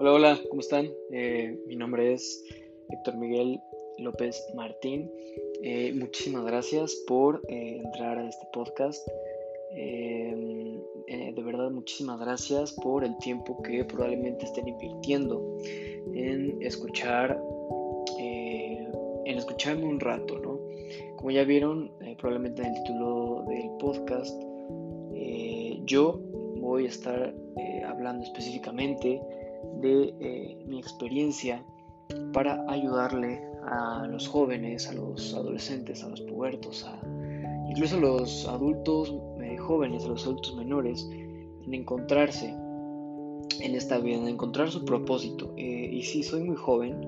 Hola, hola, ¿cómo están? Eh, mi nombre es Héctor Miguel López Martín. Eh, muchísimas gracias por eh, entrar a este podcast. de verdad, muchísimas gracias por el tiempo que probablemente estén invirtiendo en escuchar, en escucharme un rato, ¿no? Como ya vieron, probablemente en el título del podcast, yo voy a estar hablando específicamente de eh, mi experiencia para ayudarle a los jóvenes, a los adolescentes, a los pubertos, a incluso a los adultos eh, jóvenes, a los adultos menores, en encontrarse en esta vida, en encontrar su propósito. Eh, y si soy muy joven,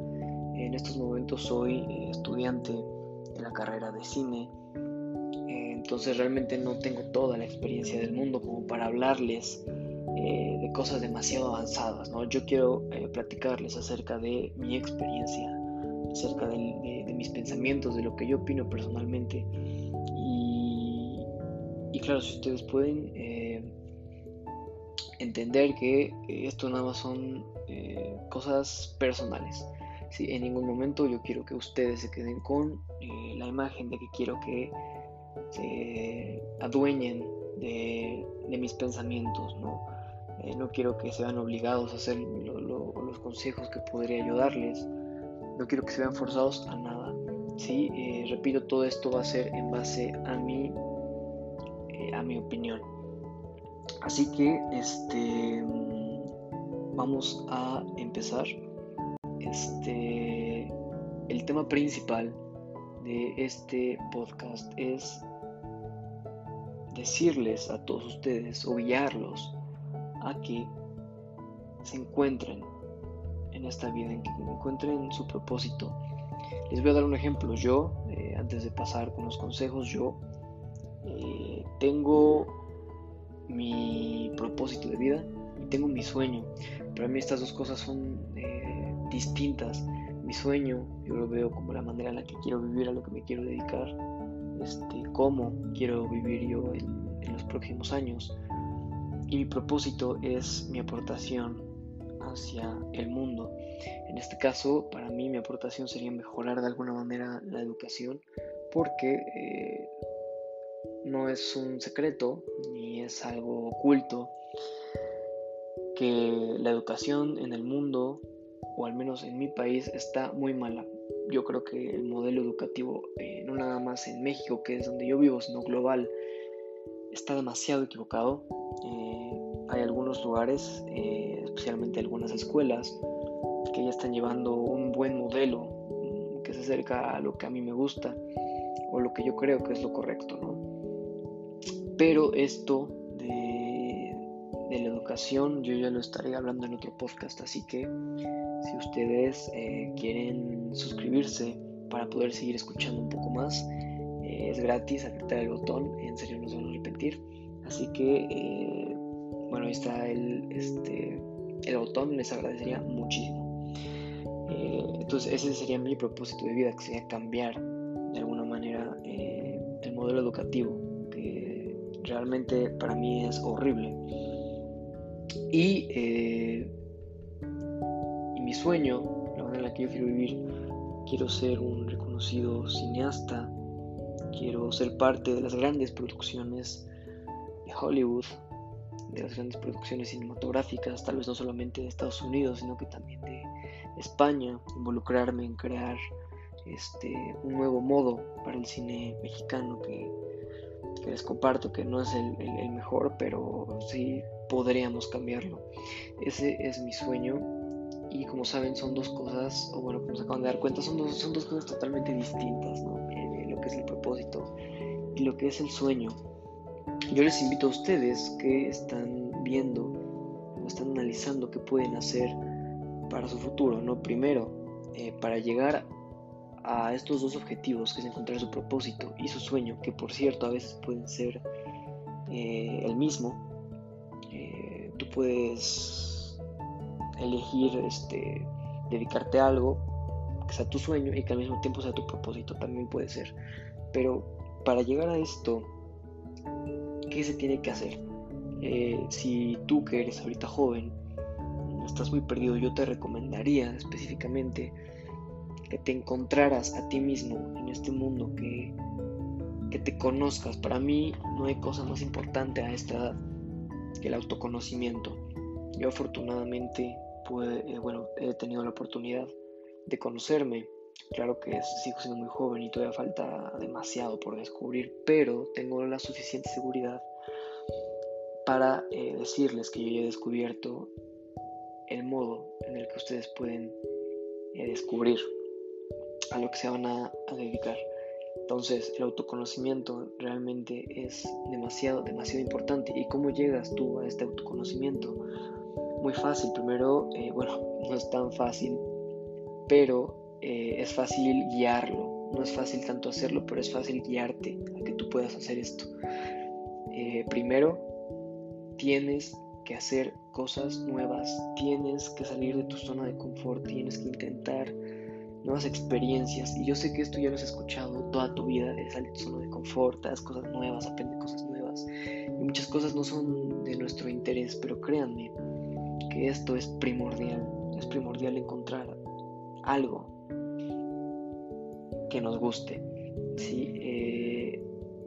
en estos momentos soy estudiante de la carrera de cine, entonces realmente no tengo toda la experiencia del mundo como para hablarles eh, de cosas demasiado avanzadas, ¿no? Yo quiero eh, platicarles acerca de mi experiencia, acerca de, mis pensamientos, de lo que yo opino personalmente. Y, claro, si ustedes pueden eh, entender que esto nada más son cosas personales. En ningún momento yo quiero que ustedes se queden con la imagen de que quiero que se adueñen de, de mis pensamientos, ¿no? Eh, no quiero que se vean obligados a hacer los consejos que podría ayudarles. No quiero que se vean forzados a nada. ¿sí? Eh, repito, todo esto va a ser en base a mi, eh, a mi opinión. Así que este, vamos a empezar. Este, el tema principal de este podcast es decirles a todos ustedes o guiarlos a que se encuentren en esta vida, en que encuentren su propósito. Les voy a dar un ejemplo. Yo, eh, antes de pasar con los consejos, yo eh, tengo mi propósito de vida y tengo mi sueño. Para mí estas dos cosas son eh, distintas. Mi sueño yo lo veo como la manera en la que quiero vivir, a lo que me quiero dedicar, este, cómo quiero vivir yo en los próximos años y mi propósito es mi aportación hacia el mundo. En este caso, para mí mi aportación sería mejorar de alguna manera la educación porque eh, no es un secreto ni es algo oculto que la educación en el mundo, o al menos en mi país, está muy mala. Yo creo que el modelo educativo, eh, no nada más en México, que es donde yo vivo, sino global, está demasiado equivocado. Eh, hay algunos lugares, eh, especialmente algunas escuelas, que ya están llevando un buen modelo mm, que se acerca a lo que a mí me gusta o lo que yo creo que es lo correcto, ¿no? Pero esto de, la educación yo ya lo estaré hablando en otro podcast, así que si ustedes eh, quieren suscribirse para poder seguir escuchando un poco más, es gratis, apretar el botón, en serio no se van a arrepentir. Así que, eh, bueno, ahí está el, este, el botón, les agradecería muchísimo. Eh, entonces, ese sería mi propósito de vida, que sería cambiar de alguna manera eh, el modelo educativo, que realmente para mí es horrible. Y, sueño, la manera en la que yo quiero vivir, quiero ser un reconocido cineasta, quiero ser parte de las grandes producciones de Hollywood, de las grandes producciones cinematográficas, tal vez no solamente de Estados Unidos, sino que también de España, involucrarme en crear este, un nuevo modo para el cine mexicano que, les comparto que no es el, mejor, pero sí podríamos cambiarlo. Ese es mi sueño y como saben son dos cosas, o bueno, como se acaban de dar cuenta, son dos, son dos cosas totalmente distintas, ¿no? que es el propósito y lo que es el sueño. Yo les invito a ustedes que están viendo o están analizando qué pueden hacer para su futuro, ¿no? Primero, eh, para llegar a estos dos objetivos, que es encontrar su propósito y su sueño, que por cierto a veces pueden ser eh, el mismo. Eh, tú puedes elegir este, dedicarte a algo que sea tu sueño y que al mismo tiempo sea tu propósito, también puede ser. Pero para llegar a esto, ¿qué se tiene que hacer? Eh, si tú que eres ahorita joven, estás muy perdido, yo te recomendaría específicamente que te encontraras a ti mismo en este mundo, que, que te conozcas. Para mí no hay cosa más importante a esta edad que el autoconocimiento. Yo afortunadamente eh, bueno, he tenido la oportunidad de conocerme. Claro que sigo siendo muy joven y todavía falta demasiado por descubrir, pero tengo la suficiente seguridad para eh, decirles que yo ya he descubierto el modo en el que ustedes pueden eh, descubrir a lo que se van a, a, dedicar. Entonces, el autoconocimiento realmente es demasiado, demasiado importante. ¿Y cómo llegas tú a este autoconocimiento? Muy fácil. Primero, eh, bueno, no es tan fácil, pero es fácil guiarlo. No es fácil tanto hacerlo, pero es fácil guiarte a que tú puedas hacer esto. primero, tienes que hacer cosas nuevas, tienes que salir de tu zona de confort, tienes que intentar nuevas experiencias. Y yo sé que esto ya lo has escuchado toda tu vida, de salir de tu zona de confort, haz cosas nuevas, aprende cosas nuevas. Y muchas cosas no son de nuestro interés, pero créanme que esto es primordial, es primordial encontrar algo que nos guste, ¿sí? Eh,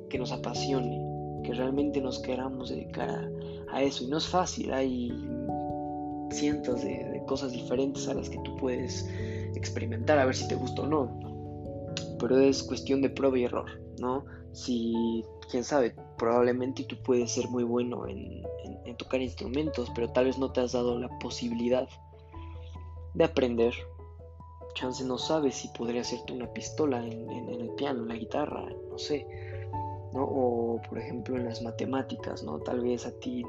que nos apasione, que realmente nos queramos dedicar a, eso. Y no es fácil, hay cientos de, cosas diferentes a las que tú puedes experimentar, a ver si te gusta o no. Pero es cuestión de prueba y error, ¿no? Si, quién sabe, probablemente tú puedes ser muy bueno en, tocar instrumentos, pero tal vez no te has dado la posibilidad de aprender. Chance no sabes si podría hacerte una pistola en, el piano, en la guitarra, no sé. ¿no? O por ejemplo en las matemáticas, ¿no? Tal vez a ti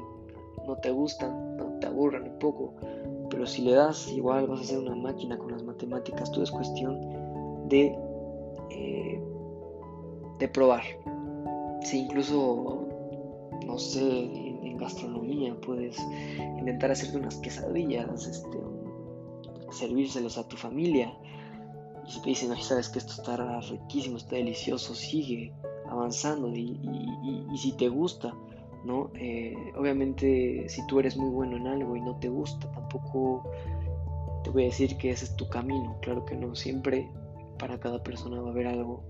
no te gustan, no te aburran un poco, pero si le das igual vas a hacer una máquina con las matemáticas, todo es cuestión de, eh, de probar. Si incluso, no sé, en, gastronomía puedes intentar hacerte unas quesadillas, este, servírselos a tu familia. Y si te dicen, no, sabes que esto está riquísimo, está delicioso, sigue avanzando. y si te gusta, ¿no? Eh, obviamente si tú eres muy bueno en algo y no te gusta, tampoco te voy a decir que ese es tu camino, claro que no, siempre para cada persona va a haber algo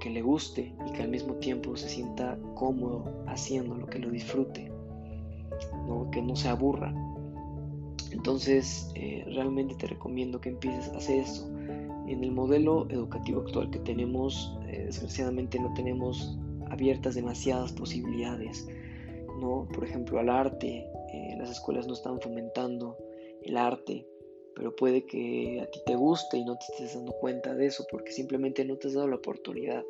que le guste y que al mismo tiempo se sienta cómodo haciendo lo que lo disfrute, ¿no? que no se aburra. Entonces, eh, realmente te recomiendo que empieces a hacer eso. En el modelo educativo actual que tenemos, eh, desgraciadamente no tenemos abiertas demasiadas posibilidades ¿no? Por ejemplo, al arte. Eh, las escuelas no están fomentando el arte, pero puede que a ti te guste y no te estés dando cuenta de eso porque simplemente no te has dado la oportunidad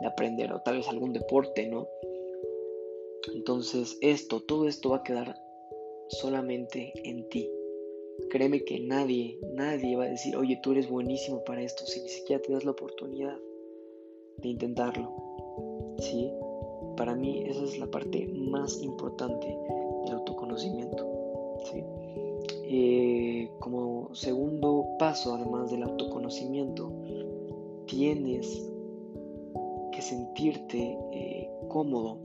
de aprender o tal vez algún deporte, ¿no? Entonces esto, todo esto va a quedar solamente en ti. Créeme que nadie, nadie va a decir, oye, tú eres buenísimo para esto, si ni siquiera te das la oportunidad de intentarlo. ¿Sí? Para mí esa es la parte más importante paso, además del autoconocimiento, tienes que sentirte eh, cómodo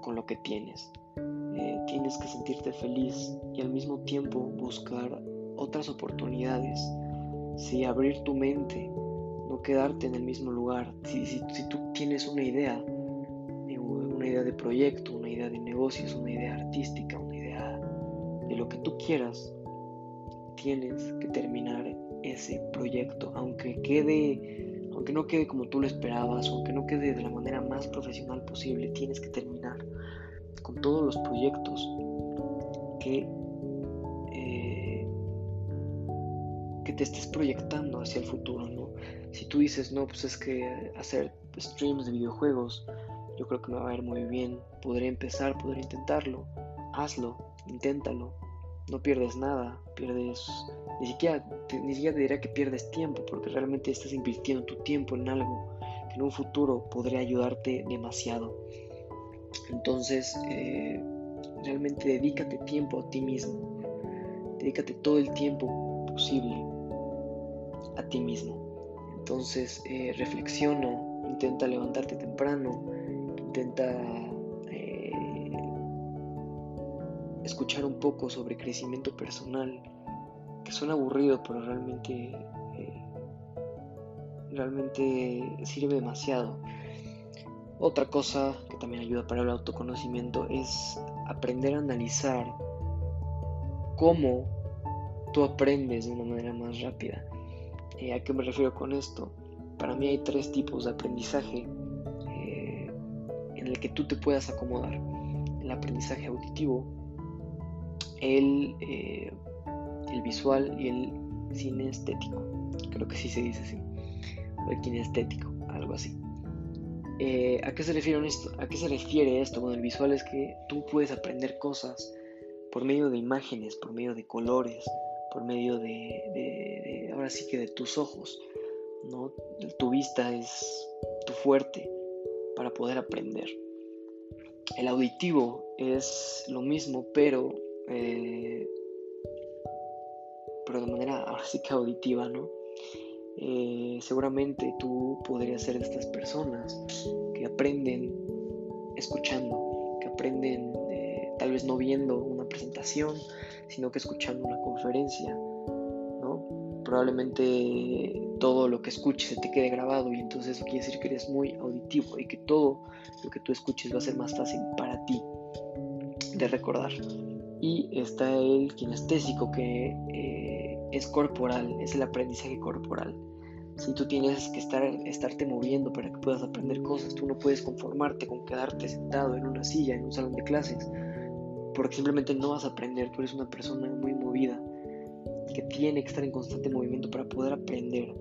con lo que tienes. Eh, tienes que sentirte feliz y al mismo tiempo buscar otras oportunidades. Si abrir tu mente, no quedarte en el mismo lugar. si tú tienes una idea, idea de proyecto, una idea de negocios, una idea artística, una idea de lo que tú quieras, tienes que terminar ese proyecto, aunque quede, aunque no quede como tú lo esperabas, aunque no quede de la manera más profesional posible, tienes que terminar con todos los proyectos que eh, que te estés proyectando hacia el futuro, ¿no? Si tú dices, no, pues es que hacer streams de videojuegos yo creo que me va a ir muy bien. Podré empezar, podré intentarlo. Hazlo, inténtalo. No pierdes nada, pierdes... Ni siquiera, te, ni siquiera te que pierdes tiempo, porque realmente estás invirtiendo tu tiempo en algo que en un futuro podría ayudarte demasiado. Entonces, eh, realmente dedícate tiempo a ti mismo. Dedícate todo el tiempo posible a ti mismo. Entonces, eh, reflexiona, intenta levantarte temprano, intenta escuchar un poco sobre crecimiento personal, que suena aburrido, pero realmente, eh, realmente sirve demasiado. Otra cosa que también ayuda para el autoconocimiento es aprender a analizar cómo tú aprendes de una manera más rápida. Eh, ¿A qué me refiero con esto? Para mí hay tres tipos de aprendizaje eh, en el que tú te puedas acomodar. El aprendizaje auditivo, el, eh, el visual y el cinestético. Creo que sí se dice así. O el kinestético, algo así. ¿a, qué se refiere esto? ¿A qué se refiere esto? Bueno, el visual es que tú puedes aprender cosas por medio de imágenes, por medio de colores, por medio de, ahora sí que de tus ojos, ¿no? Tu vista es tu fuerte para poder aprender. El auditivo es lo mismo, pero, eh, pero de manera ahora sí que auditiva, ¿no? Eh, seguramente tú podrías ser de estas personas que aprenden escuchando, que aprenden eh, tal vez no viendo una presentación, sino que escuchando una conferencia, ¿no? Probablemente todo lo que escuches se te quede grabado y entonces eso quiere decir que eres muy auditivo y que todo lo que tú escuches va a ser más fácil para ti de recordar. Y está el kinestésico que eh, es corporal, es el aprendizaje corporal. Si tú tienes que estar, estarte moviendo para que puedas aprender cosas, tú no puedes conformarte con quedarte sentado en una silla, en un salón de clases porque simplemente no vas a aprender, tú eres una persona muy movida, que tiene que estar en constante movimiento para poder aprender,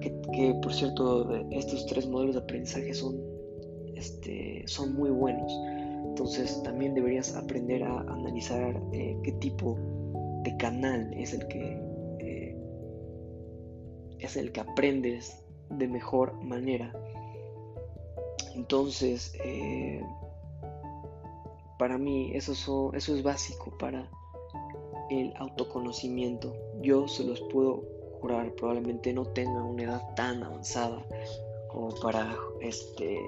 que, por cierto estos tres modelos de aprendizaje son, este, son muy buenos, entonces también deberías aprender a analizar eh, qué tipo de canal es el que eh, es el que aprendes de mejor manera. Entonces, eh, para mí eso, eso es básico para el autoconocimiento. Yo se los puedo jurar, probablemente no tenga una edad tan avanzada como para este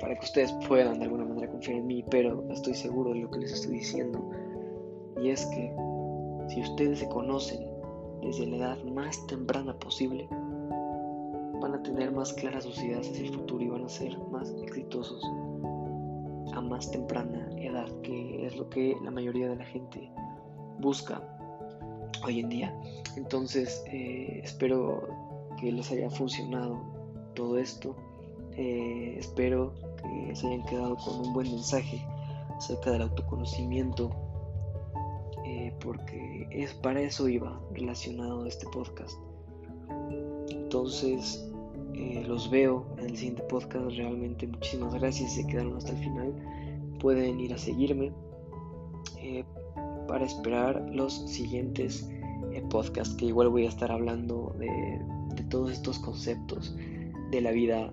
para que ustedes puedan de alguna manera confiar en mí, pero estoy seguro de lo que les estoy diciendo. Y es que si ustedes se conocen desde la edad más temprana posible, van a tener más claras sus ideas hacia el futuro y van a ser más exitosos a más temprana edad, que es lo que la mayoría de la gente busca hoy en día. Entonces, eh, espero que les haya funcionado todo esto. Eh, espero que se hayan quedado con un buen mensaje acerca del autoconocimiento, eh, porque es para eso iba relacionado este podcast. Entonces, eh, los veo en el siguiente podcast. Realmente muchísimas gracias. Se quedaron hasta el final. Pueden ir a seguirme para esperar los siguientes podcasts que igual voy a estar hablando de, todos estos conceptos de la vida,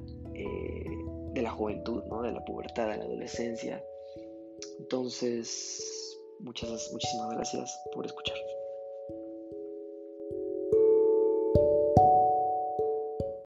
de la juventud, ¿no? de la pubertad, de la adolescencia. Entonces, muchas, muchísimas gracias por escuchar.